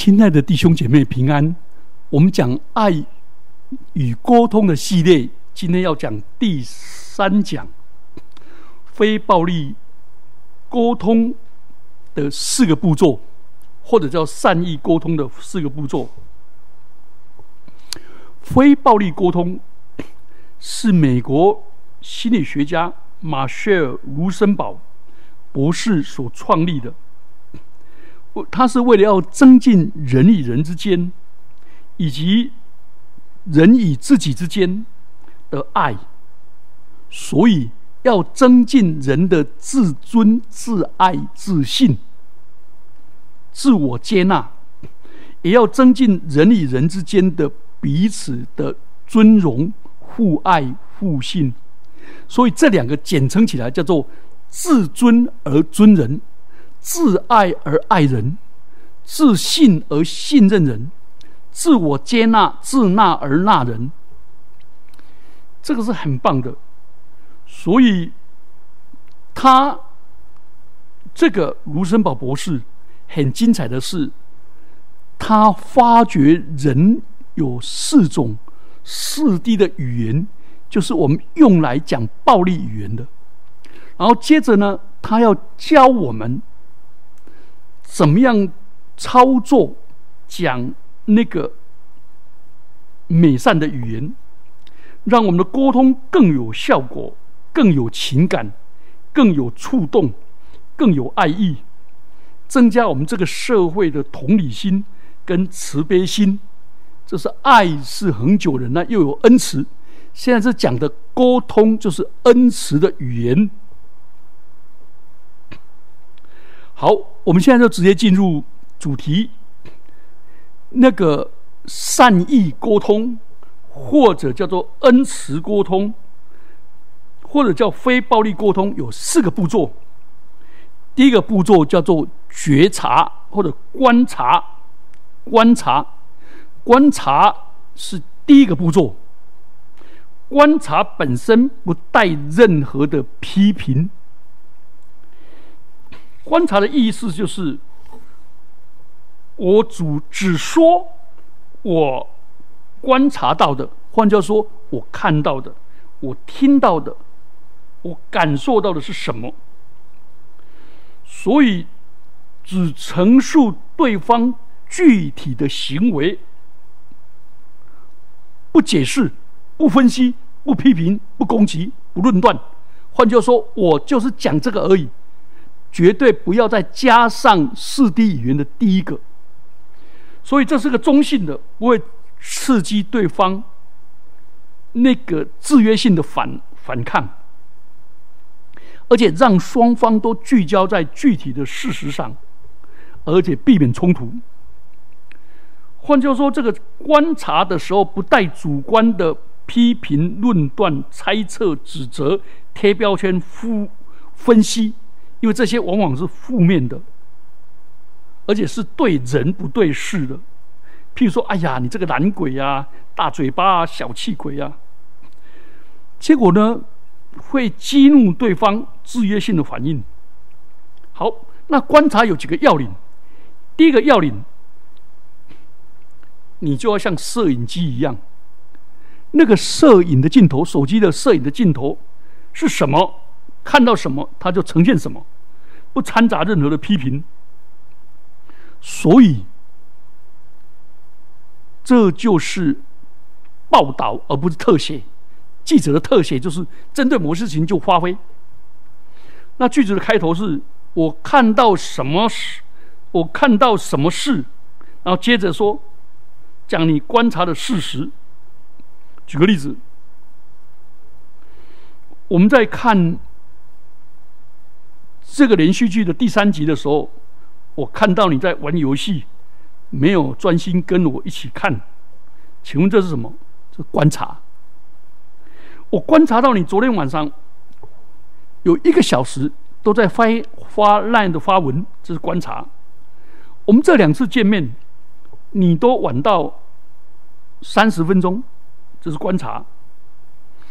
亲爱的弟兄姐妹平安，我们讲爱与沟通的系列，今天要讲第三讲非暴力沟通的四个步骤，或者叫善意沟通的四个步骤。非暴力沟通是美国心理学家马歇尔·卢森堡博士所创立的。他是为了要增进人与人之间，以及人与自己之间的爱，所以要增进人的自尊、自爱、自信、自我接纳，也要增进人与人之间的彼此的尊荣、互爱、互信。所以这两个简称起来叫做自尊而尊人。自爱而爱人，自信而信任人，自我接纳、自纳而纳人，这个是很棒的。所以，他这个卢森堡博士很精彩的是，他发觉人有四种四 D 的语言，就是我们用来讲暴力语言的。然后接着呢，他要教我们。怎么样操作讲那个美善的语言，让我们的沟通更有效果、更有情感、更有触动、更有爱意，增加我们这个社会的同理心跟慈悲心。这是爱是恒久忍耐，又有恩慈。现在是讲的沟通，就是恩慈的语言。好，我们现在就直接进入主题。那个善意沟通，或者叫做恩慈沟通，或者叫非暴力沟通，有四个步骤。第一个步骤叫做觉察或者观察，观察，观察是第一个步骤。观察本身不带任何的批评。观察的意思就是，我主只说我观察到的，换句话说，我看到的，我听到的，我感受到的是什么？所以只陈述对方具体的行为，不解释，不分析，不批评，不攻击，不论断。换句话说，我就是讲这个而已。绝对不要再加上四 D 语言的第一个，所以这是个中性的，不会刺激对方那个制约性的反反抗，而且让双方都聚焦在具体的事实上，而且避免冲突。换句话说，这个观察的时候不带主观的批评、论断、猜测、指责、贴标签、分分析。因为这些往往是负面的，而且是对人不对事的。譬如说：“哎呀，你这个懒鬼呀，大嘴巴啊，小气鬼啊。”结果呢，会激怒对方制约性的反应。好，那观察有几个要领。第一个要领，你就要像摄影机一样，那个摄影的镜头，手机的摄影的镜头是什么？看到什么，他就呈现什么，不掺杂任何的批评。所以，这就是报道，而不是特写。记者的特写就是针对某事情就发挥。那句子的开头是我看到什么事，我看到什么事，然后接着说讲你观察的事实。举个例子，我们在看。这个连续剧的第三集的时候，我看到你在玩游戏，没有专心跟我一起看。请问这是什么？这观察。我观察到你昨天晚上有一个小时都在发发烂的发文，这是观察。我们这两次见面，你都晚到三十分钟，这是观察。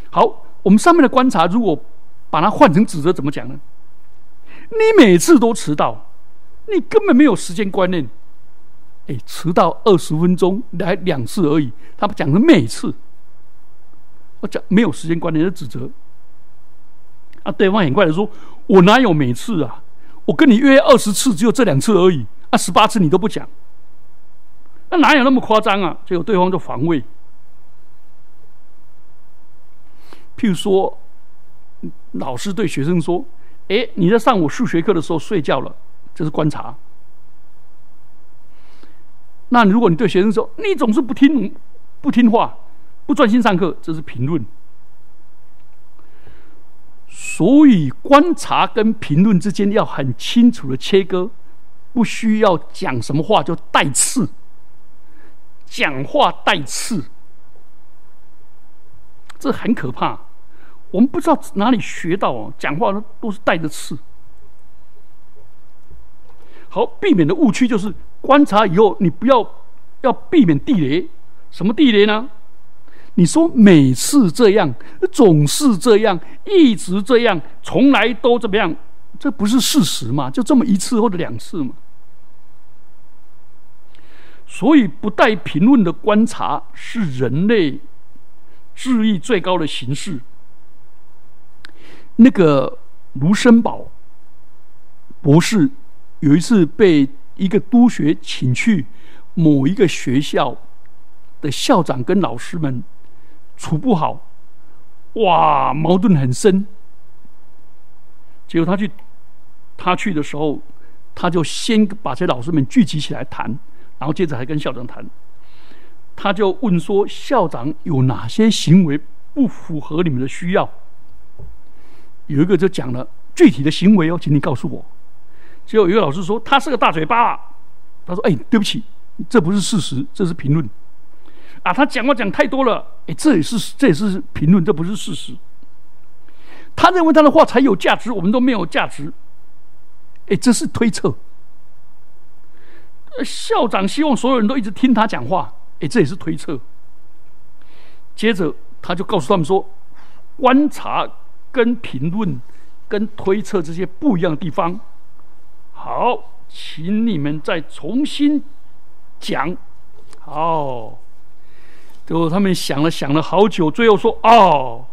好，我们上面的观察，如果把它换成指责，怎么讲呢？你每次都迟到，你根本没有时间观念。哎，迟到二十分钟来两次而已，他们讲的每次，我讲没有时间观念的指责。啊，对方很快的说：“我哪有每次啊？我跟你约二十次，只有这两次而已。啊，十八次你都不讲，那哪有那么夸张啊？”结果对方就防卫。譬如说，老师对学生说：“哎，你在上我数学课的时候睡觉了，这是观察。”那如果你对学生说：“你总是不听不听话，不专心上课”，这是评论。所以，观察跟评论之间要很清楚的切割，不需要讲什么话就带刺，讲话带刺，这很可怕。我们不知道哪里学到哦，讲话都是带着刺。好，避免的误区就是观察以后，你不要要避免地雷。什么地雷呢？你说每次这样，总是这样，一直这样，从来都怎么样？这不是事实吗？就这么一次或者两次吗？所以，不带评论的观察是人类智力最高的形式。那个卢森堡博士有一次被一个督学请去某一个学校的校长跟老师们。处不好，哇，矛盾很深。结果他去，他去的时候，他就先把这些老师们聚集起来谈，然后接着还跟校长谈。他就问说：“校长有哪些行为不符合你们的需要？”有一个就讲了具体的行为哦，请你告诉我。结果有一个老师说：“他是个大嘴巴。”他说：“哎，对不起，这不是事实，这是评论。”啊，他讲话讲太多了，哎，这也是这也是评论，这不是事实。他认为他的话才有价值，我们都没有价值，哎，这是推测。校长希望所有人都一直听他讲话，哎，这也是推测。接着他就告诉他们说，观察跟评论跟推测这些不一样的地方。好，请你们再重新讲。好。最后，他们想了想了好久，最后说：“哦。”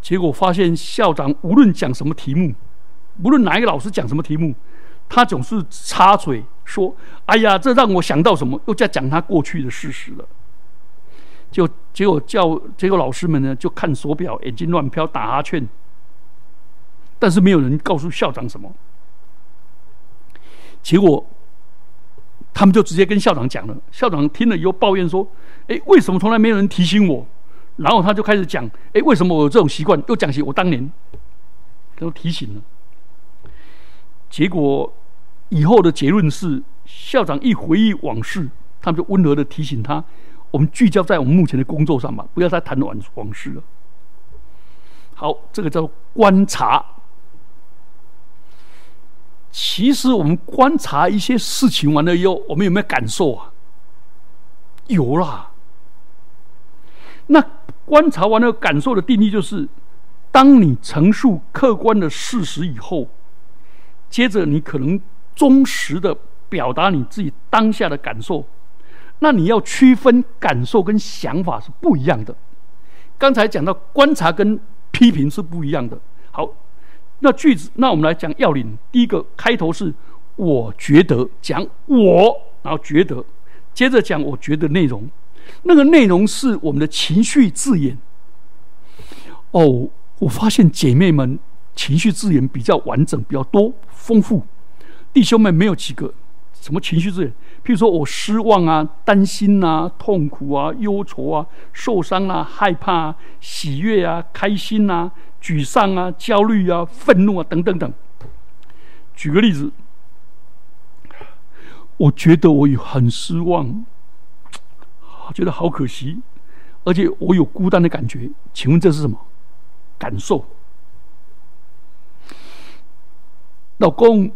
结果发现校长无论讲什么题目，无论哪一个老师讲什么题目，他总是插嘴说：“哎呀，这让我想到什么，又在讲他过去的事实了。”就结果叫结果老师们呢，就看手表，眼睛乱飘，打哈欠，但是没有人告诉校长什么。结果。他们就直接跟校长讲了，校长听了以后抱怨说：“哎，为什么从来没有人提醒我？”然后他就开始讲：“哎，为什么我有这种习惯？”又讲起我当年都提醒了。结果以后的结论是，校长一回忆往事，他们就温和的提醒他：“我们聚焦在我们目前的工作上吧，不要再谈往往事了。”好，这个叫观察。其实我们观察一些事情完了以后，我们有没有感受啊？有啦。那观察完了感受的定义就是：当你陈述客观的事实以后，接着你可能忠实的表达你自己当下的感受。那你要区分感受跟想法是不一样的。刚才讲到观察跟批评是不一样的。好。那句子，那我们来讲要领。第一个开头是“我觉得”，讲我，然后觉得，接着讲我觉得内容。那个内容是我们的情绪字眼。哦，我发现姐妹们情绪字眼比较完整，比较多，丰富。弟兄们没有几个什么情绪字，譬如说我失望啊、担心啊、痛苦啊、忧愁啊、受伤啊、害怕啊、喜悦啊、开心啊。沮丧啊，焦虑啊，愤怒啊，等等等。举个例子，我觉得我有很失望，觉得好可惜，而且我有孤单的感觉。请问这是什么感受？老公，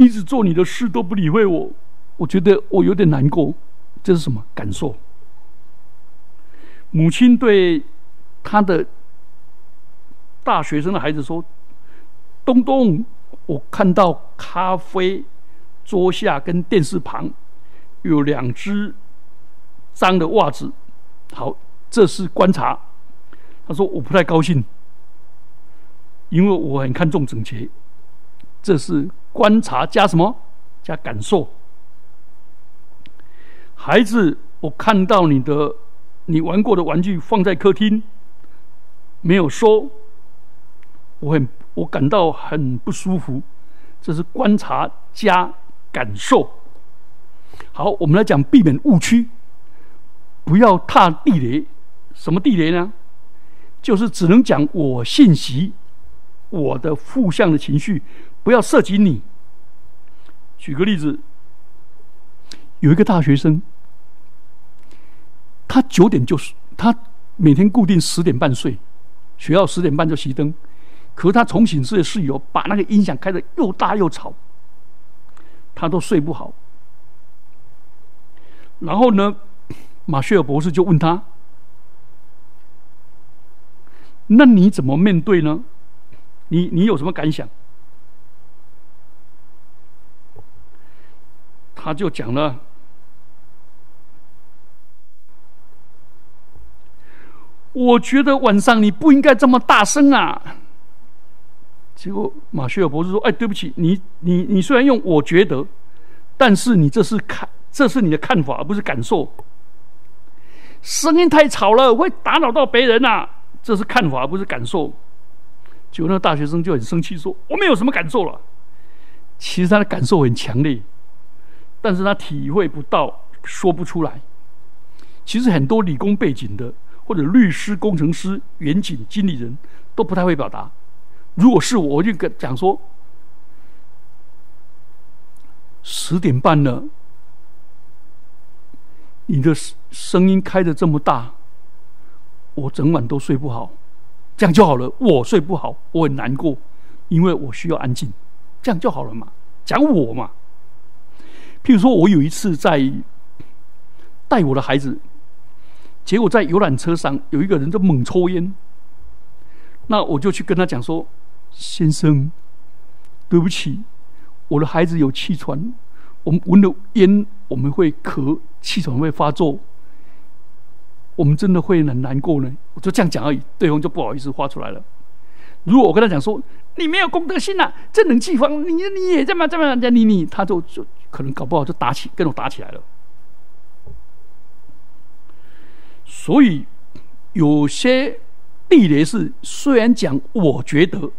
一直做你的事都不理会我，我觉得我有点难过。这是什么感受？母亲对他的。大学生的孩子说：“东东，我看到咖啡桌下跟电视旁有两只脏的袜子。好，这是观察。他说我不太高兴，因为我很看重整洁。这是观察加什么？加感受。孩子，我看到你的你玩过的玩具放在客厅，没有收，我很我感到很不舒服。这是观察加感受。好，我们来讲避免误区，不要踏地雷。什么地雷呢？就是只能讲我信息，我的负向的情绪，不要涉及你。举个例子，有一个大学生，他九点就是他每天固定十点半睡，学校十点半就熄灯。可是他重寝室的室友把那个音响开的又大又吵，他都睡不好。然后呢，马歇尔博士就问他：“那你怎么面对呢？你你有什么感想？”他就讲了：“我觉得晚上你不应该这么大声啊。”结果马歇尔博士说：“哎，对不起，你你你虽然用我觉得，但是你这是看，这是你的看法，而不是感受。声音太吵了，会打扰到别人呐。这是看法，而不是感受。”结果那大学生就很生气说：“我没有什么感受了。”其实他的感受很强烈，但是他体会不到，说不出来。其实很多理工背景的，或者律师、工程师、远景经理人都不太会表达。如果是我，我就跟讲说，十点半了，你的声音开的这么大，我整晚都睡不好，这样就好了。我睡不好，我很难过，因为我需要安静，这样就好了嘛。讲我嘛，譬如说我有一次在带我的孩子，结果在游览车上有一个人在猛抽烟，那我就去跟他讲说。先生，对不起，我的孩子有气喘，我们闻了烟我们会咳，气喘会发作，我们真的会很难过呢。我就这样讲而已，对方就不好意思发出来了。如果我跟他讲说你没有公德心呐，这冷气房你你也这么这么你你，他就就可能搞不好就打起跟我打起来了。所以有些地雷是虽然讲我觉得。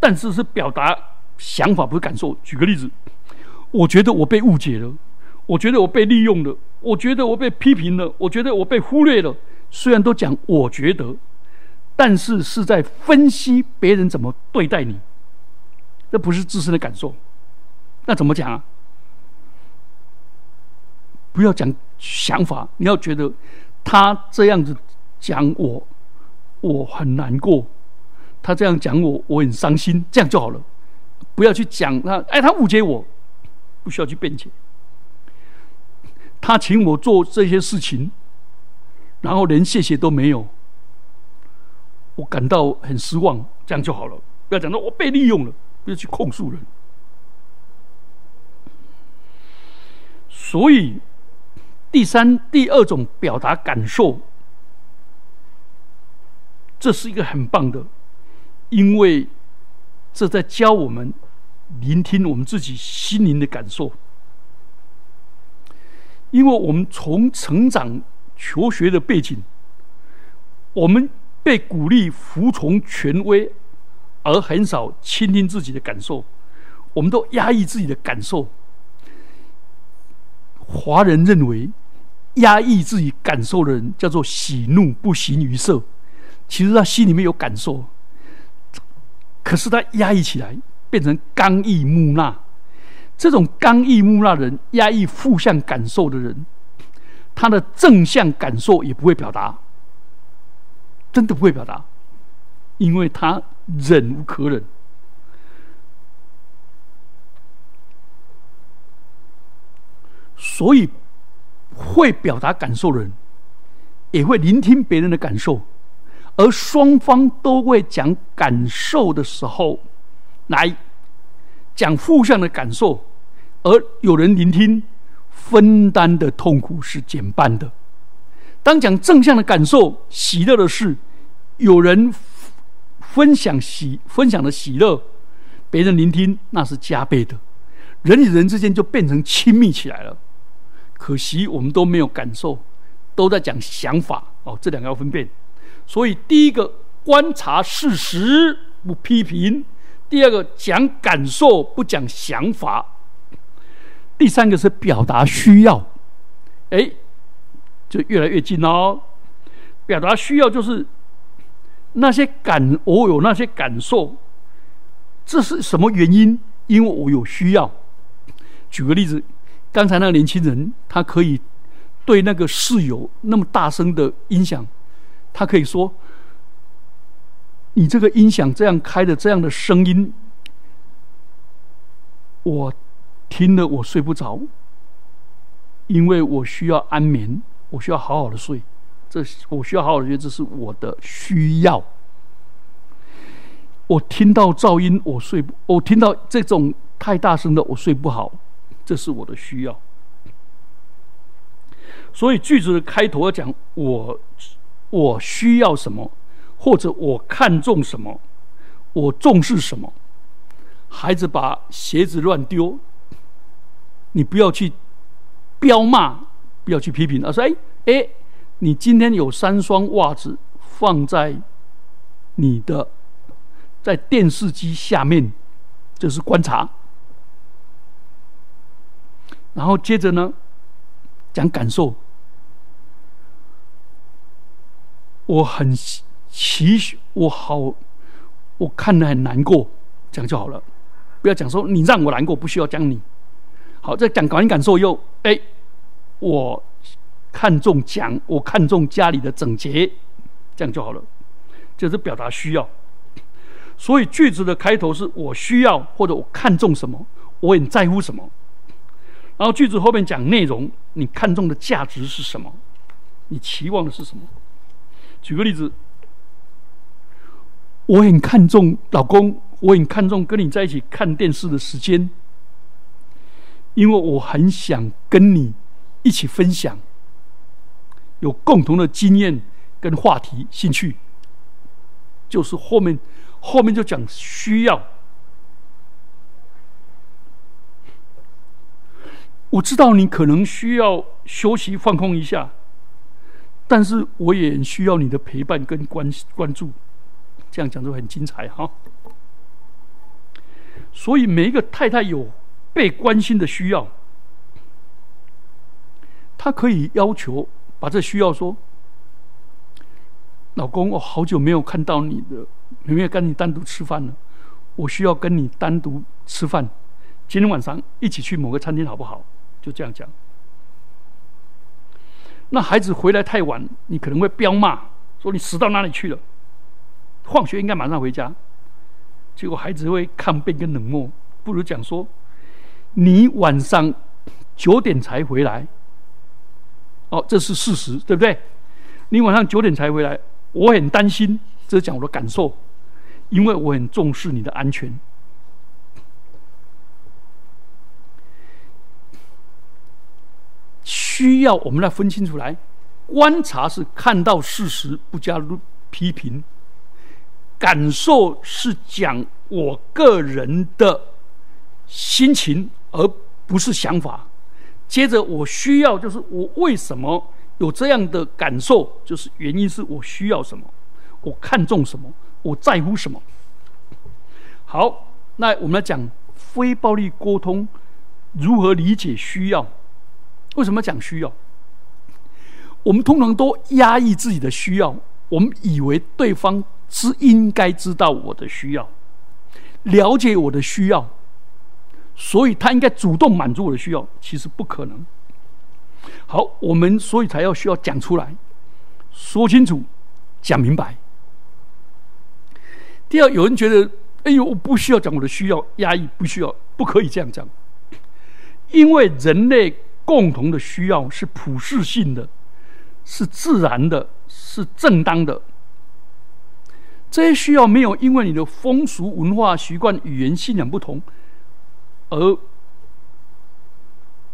但是是表达想法，不是感受。举个例子，我觉得我被误解了，我觉得我被利用了，我觉得我被批评了，我觉得我被忽略了。虽然都讲我觉得，但是是在分析别人怎么对待你，这不是自身的感受。那怎么讲啊？不要讲想法，你要觉得他这样子讲我，我很难过。他这样讲我，我很伤心，这样就好了，不要去讲他。哎，他误解我，不需要去辩解。他请我做这些事情，然后连谢谢都没有，我感到很失望，这样就好了。不要讲到我被利用了，不要去控诉人。所以，第三、第二种表达感受，这是一个很棒的。因为这在教我们聆听我们自己心灵的感受。因为我们从成长求学的背景，我们被鼓励服从权威，而很少倾听自己的感受。我们都压抑自己的感受。华人认为，压抑自己感受的人叫做喜怒不形于色。其实他心里面有感受。可是他压抑起来，变成刚毅木讷。这种刚毅木讷人，压抑负向感受的人，他的正向感受也不会表达，真的不会表达，因为他忍无可忍。所以，会表达感受的人，也会聆听别人的感受。而双方都会讲感受的时候，来讲负向的感受，而有人聆听，分担的痛苦是减半的。当讲正向的感受、喜乐的事，有人分享喜分享的喜乐，别人聆听，那是加倍的。人与人之间就变成亲密起来了。可惜我们都没有感受，都在讲想法哦，这两个要分辨。所以第一个观察事实不批评，第二个讲感受不讲想法，第三个是表达需要。哎。就越来越近哦。表达需要就是那些感，我有那些感受，这是什么原因？因为我有需要。举个例子，刚才那个年轻人，他可以对那个室友那么大声的音响，他可以说：“你这个音响这样开的这样的声音，我听了我睡不着，因为我需要安眠。”我需要好好的睡，这我需要好好的睡，这是我的需要。我听到噪音，我睡不；我听到这种太大声的，我睡不好，这是我的需要。所以句子的开头要讲我我需要什么，或者我看重什么，我重视什么。孩子把鞋子乱丢，你不要去彪骂。不要去批评，而说：“哎哎，你今天有三双袜子放在你的在电视机下面，这是观察。然后接着呢，讲感受。我很期许，我好，我看得很难过，这样就好了。不要讲说你让我难过，不需要讲你。好，再讲完感受又哎。”我看重讲，我看重家里的整洁，这样就好了，就是表达需要。所以句子的开头是我需要或者我看重什么，我很在乎什么。然后句子后面讲内容，你看重的价值是什么？你期望的是什么？举个例子，我很看重老公，我很看重跟你在一起看电视的时间，因为我很想跟你。一起分享，有共同的经验跟话题、兴趣，就是后面后面就讲需要。我知道你可能需要休息放空一下，但是我也需要你的陪伴跟关关注。这样讲就很精彩哈。所以每一个太太有被关心的需要。他可以要求把这需要说：“老公，我好久没有看到你的，没有跟你单独吃饭了。我需要跟你单独吃饭，今天晚上一起去某个餐厅好不好？”就这样讲。那孩子回来太晚，你可能会彪骂，说你死到哪里去了？放学应该马上回家。结果孩子会抗辩跟冷漠，不如讲说：“你晚上九点才回来。”哦，这是事实，对不对？你晚上九点才回来，我很担心。这是讲我的感受，因为我很重视你的安全。需要我们来分清楚来，观察是看到事实，不加入批评；感受是讲我个人的心情，而不是想法。接着，我需要就是我为什么有这样的感受？就是原因是我需要什么，我看重什么，我在乎什么。好，那我们来讲非暴力沟通如何理解需要？为什么讲需要？我们通常都压抑自己的需要，我们以为对方是应该知道我的需要，了解我的需要。所以他应该主动满足我的需要，其实不可能。好，我们所以才要需要讲出来，说清楚，讲明白。第二，有人觉得，哎呦，我不需要讲我的需要，压抑，不需要，不可以这样讲，因为人类共同的需要是普世性的，是自然的，是正当的。这些需要没有因为你的风俗、文化、习惯、语言、信仰不同。而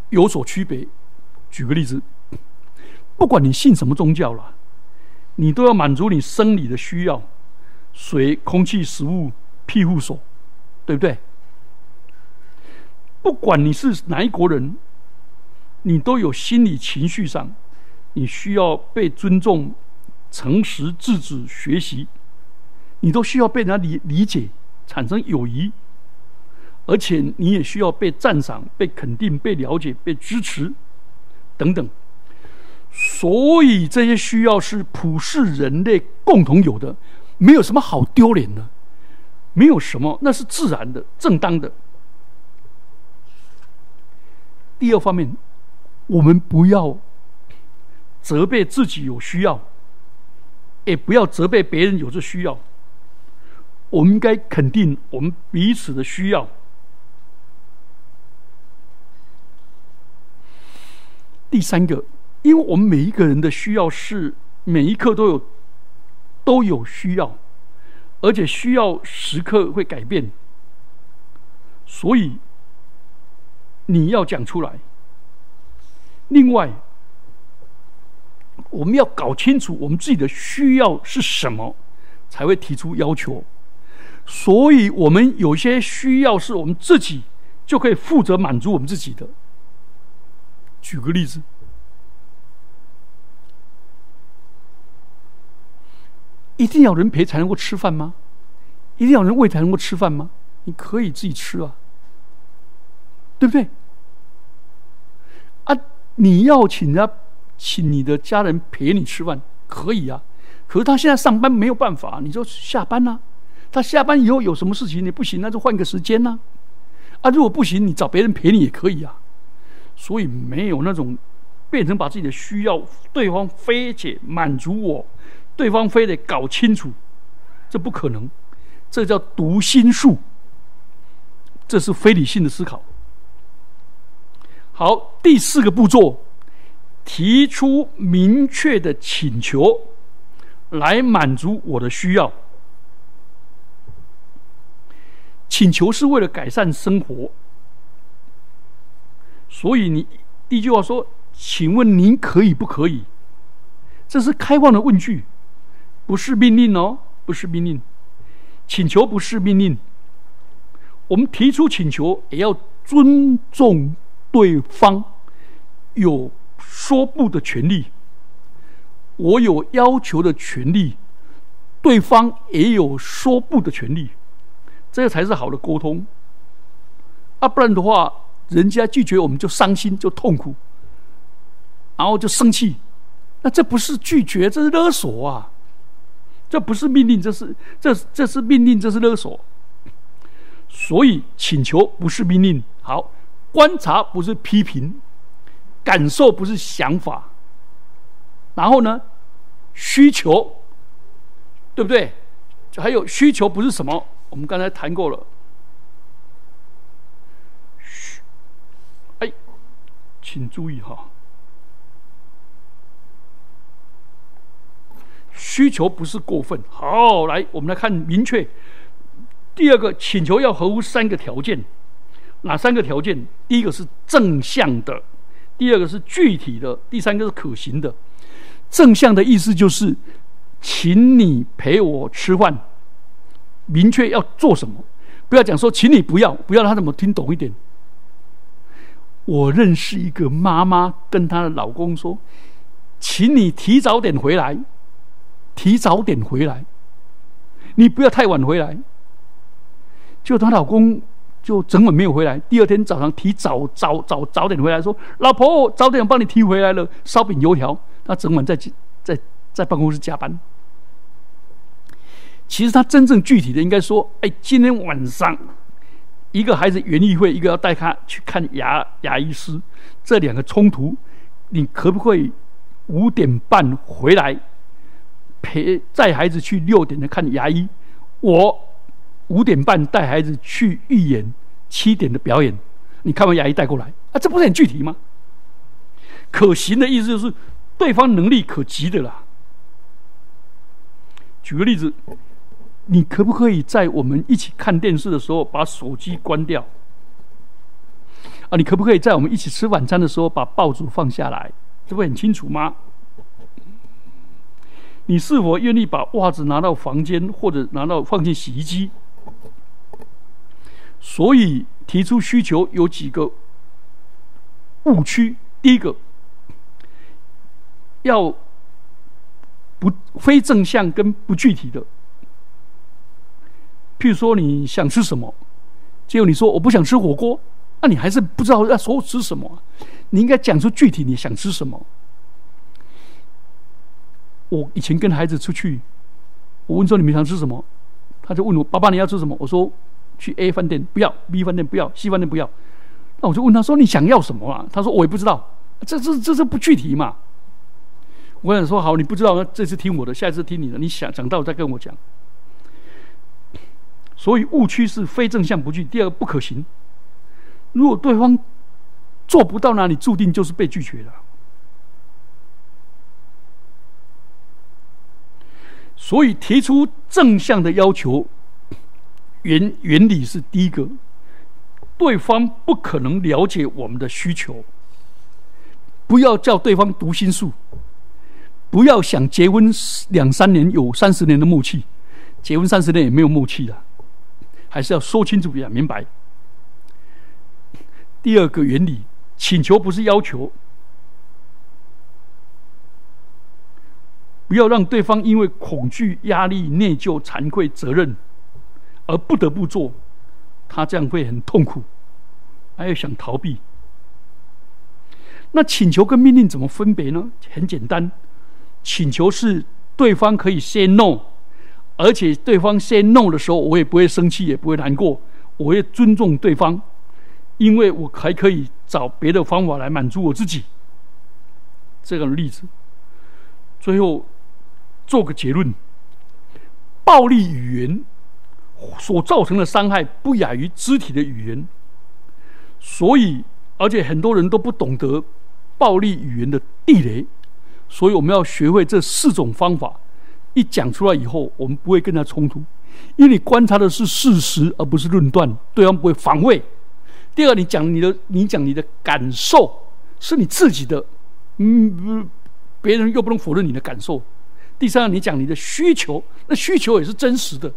有所区别。举个例子，不管你信什么宗教了，你都要满足你生理的需要：水、空气、食物、庇护所，对不对？不管你是哪一国人，你都有心理情绪上，你需要被尊重、诚实、自止、学习，你都需要被人家理理解，产生友谊，而且你也需要被赞赏、被肯定、被了解、被支持等等。所以这些需要是普世人类共同有的，没有什么好丢脸的，没有什么，那是自然的、正当的。第二方面，我们不要责备自己有需要，也不要责备别人有这需要。我们应该肯定我们彼此的需要。第三个，因为我们每一个人的需要是每一刻都有都有需要，而且需要时刻会改变，所以。你要讲出来。另外，我们要搞清楚我们自己的需要是什么，才会提出要求。所以，我们有些需要是我们自己就可以负责满足我们自己的。举个例子，一定要人陪才能够吃饭吗？一定要人喂才能够吃饭吗？你可以自己吃啊，对不对？你要请他，请你的家人陪你吃饭，可以啊。可是他现在上班没有办法，你就下班呐。他下班以后有什么事情你不行，那就换个时间呐。啊，如果不行，你找别人陪你也可以啊。所以没有那种变成把自己的需要，对方非得满足我，对方非得搞清楚，这不可能。这叫读心术，这是非理性的思考。好，第四个步骤，提出明确的请求，来满足我的需要。请求是为了改善生活，所以你第一句话说：“请问您可以不可以？”这是开放的问句，不是命令哦，不是命令。请求不是命令，我们提出请求也要尊重。对方有说不的权利，我有要求的权利，对方也有说不的权利，这才是好的沟通。啊，不然的话，人家拒绝我们就伤心就痛苦，然后就生气，那这不是拒绝，这是勒索啊！这不是命令，这是这这是命令，这是勒索。所以请求不是命令，好。观察不是批评，感受不是想法，然后呢，需求，对不对？还有需求不是什么？我们刚才谈过了。嘘，哎，请注意哈，需求不是过分。好，来，我们来看明确。第二个，请求要合乎三个条件。哪三个条件？第一个是正向的，第二个是具体的，第三个是可行的。正向的意思就是，请你陪我吃饭，明确要做什么，不要讲说请你不要，不要他怎么听懂一点。我认识一个妈妈，跟她的老公说，请你提早点回来，提早点回来，你不要太晚回来。就她老公。就整晚没有回来。第二天早上提早早早早点回来，说：“老婆，早点帮你提回来了，烧饼油条。”他整晚在在在办公室加班。其实他真正具体的应该说：“哎，今天晚上一个孩子园艺会，一个要带他去看牙牙医师，这两个冲突，你可不可以五点半回来陪带孩子去六点的看牙医？我。”五点半带孩子去预演七点的表演，你看完牙医带过来啊，这不是很具体吗？可行的意思就是对方能力可及的啦。举个例子，你可不可以在我们一起看电视的时候把手机关掉？啊，你可不可以在我们一起吃晚餐的时候把报纸放下来？这不很清楚吗？你是否愿意把袜子拿到房间，或者拿到放进洗衣机？所以提出需求有几个误区：第一个，要不非正向跟不具体的。譬如说你想吃什么，结果你说我不想吃火锅，那你还是不知道要说吃什么。你应该讲出具体你想吃什么。我以前跟孩子出去，我问说你们想吃什么，他就问我爸爸你要吃什么？我说去 A 饭店不要，B 饭店不要，C 饭店不要。那我就问他说你想要什么啊？他说我也不知道，这这这这不具体嘛。我想说好，你不知道，那这次听我的，下一次听你的，你想想到再跟我讲。所以误区是非正向不具，第二个不可行。如果对方做不到那你，注定就是被拒绝了。所以提出正向的要求，原原理是第一个，对方不可能了解我们的需求，不要叫对方读心术，不要想结婚两三年有三十年的默契，结婚三十年也没有默契的，还是要说清楚、讲明白。第二个原理，请求不是要求。不要让对方因为恐惧、压力、内疚、惭愧、责任而不得不做，他这样会很痛苦，还要想逃避。那请求跟命令怎么分别呢？很简单，请求是对方可以 say no，而且对方 say no 的时候，我也不会生气，也不会难过，我会尊重对方，因为我还可以找别的方法来满足我自己。这个例子，最后。做个结论：暴力语言所造成的伤害不亚于肢体的语言。所以，而且很多人都不懂得暴力语言的地雷。所以，我们要学会这四种方法。一讲出来以后，我们不会跟他冲突，因为你观察的是事实，而不是论断，对方不会防卫。第二，你讲你的，你讲你的感受是你自己的，嗯，别人又不能否认你的感受。第三，你讲你的需求，那需求也是真实的，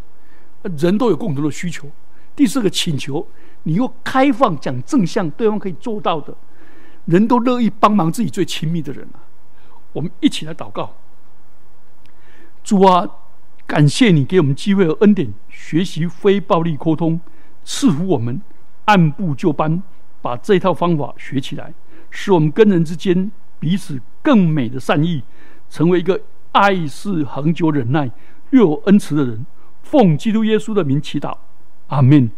人都有共同的需求。第四个请求，你又开放讲正向，对方可以做到的，人都乐意帮忙自己最亲密的人啊。我们一起来祷告，主啊，感谢你给我们机会和恩典，学习非暴力沟通，赐福我们按部就班把这套方法学起来，使我们跟人之间彼此更美的善意，成为一个。爱是恒久忍耐，又有恩慈的人，奉基督耶稣的名祈祷，阿门。